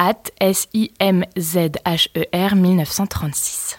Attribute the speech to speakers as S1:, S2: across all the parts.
S1: at S-I-M-Z-H-E-R 1936.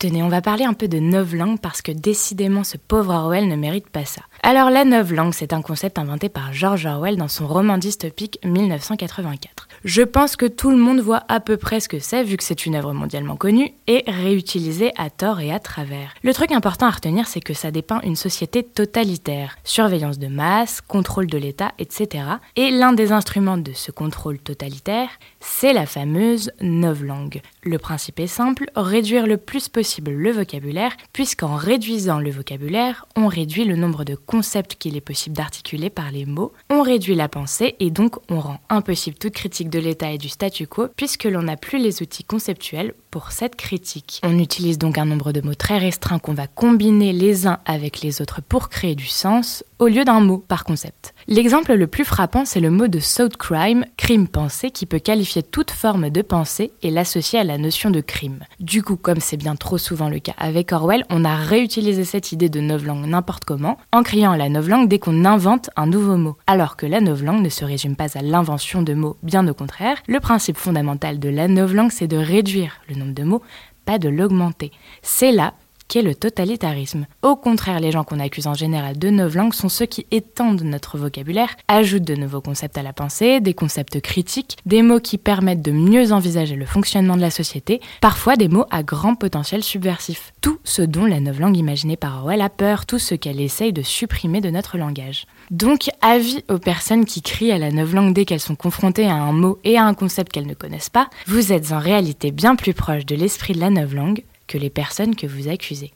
S1: Tenez, on va parler un peu de novlangue parce que décidément ce pauvre Orwell ne mérite pas ça. Alors la novlangue, c'est un concept inventé par George Orwell dans son roman dystopique 1984. Je pense que tout le monde voit à peu près ce que c'est vu que c'est une œuvre mondialement connue et réutilisée à tort et à travers. Le truc important à retenir, c'est que ça dépeint une société totalitaire, surveillance de masse, contrôle de l'État, etc. Et l'un des instruments de ce contrôle totalitaire, c'est la fameuse novlangue. Le principe est simple, réduire le plus possible le vocabulaire, puisqu'en réduisant le vocabulaire, on réduit le nombre de concepts qu'il est possible d'articuler par les mots, on réduit la pensée et donc on rend impossible toute critique de l'État et du statu quo puisque l'on n'a plus les outils conceptuels pour cette critique. On utilise donc un nombre de mots très restreint qu'on va combiner les uns avec les autres pour créer du sens au lieu d'un mot par concept. L'exemple le plus frappant, c'est le mot de thought crime, crime pensé, qui peut qualifier toute forme de pensée et l'associer à la notion de crime. Du coup, comme c'est bien trop souvent le cas avec Orwell, on a réutilisé cette idée de novlangue n'importe comment, en criant la novlangue dès qu'on invente un nouveau mot. Alors que la novlangue ne se résume pas à l'invention de mots, bien au contraire, le principe fondamental de la novlangue, c'est de réduire le de mots, pas de l'augmenter. C'est là le totalitarisme. Au contraire, les gens qu'on accuse en général de novlangue sont ceux qui étendent notre vocabulaire, ajoutent de nouveaux concepts à la pensée, des concepts critiques, des mots qui permettent de mieux envisager le fonctionnement de la société, parfois des mots à grand potentiel subversif. Tout ce dont la novlangue imaginée par Orwell a peur, tout ce qu'elle essaye de supprimer de notre langage. Donc, avis aux personnes qui crient à la novlangue dès qu'elles sont confrontées à un mot et à un concept qu'elles ne connaissent pas, vous êtes en réalité bien plus proche de l'esprit de la novlangue que les personnes que vous accusez.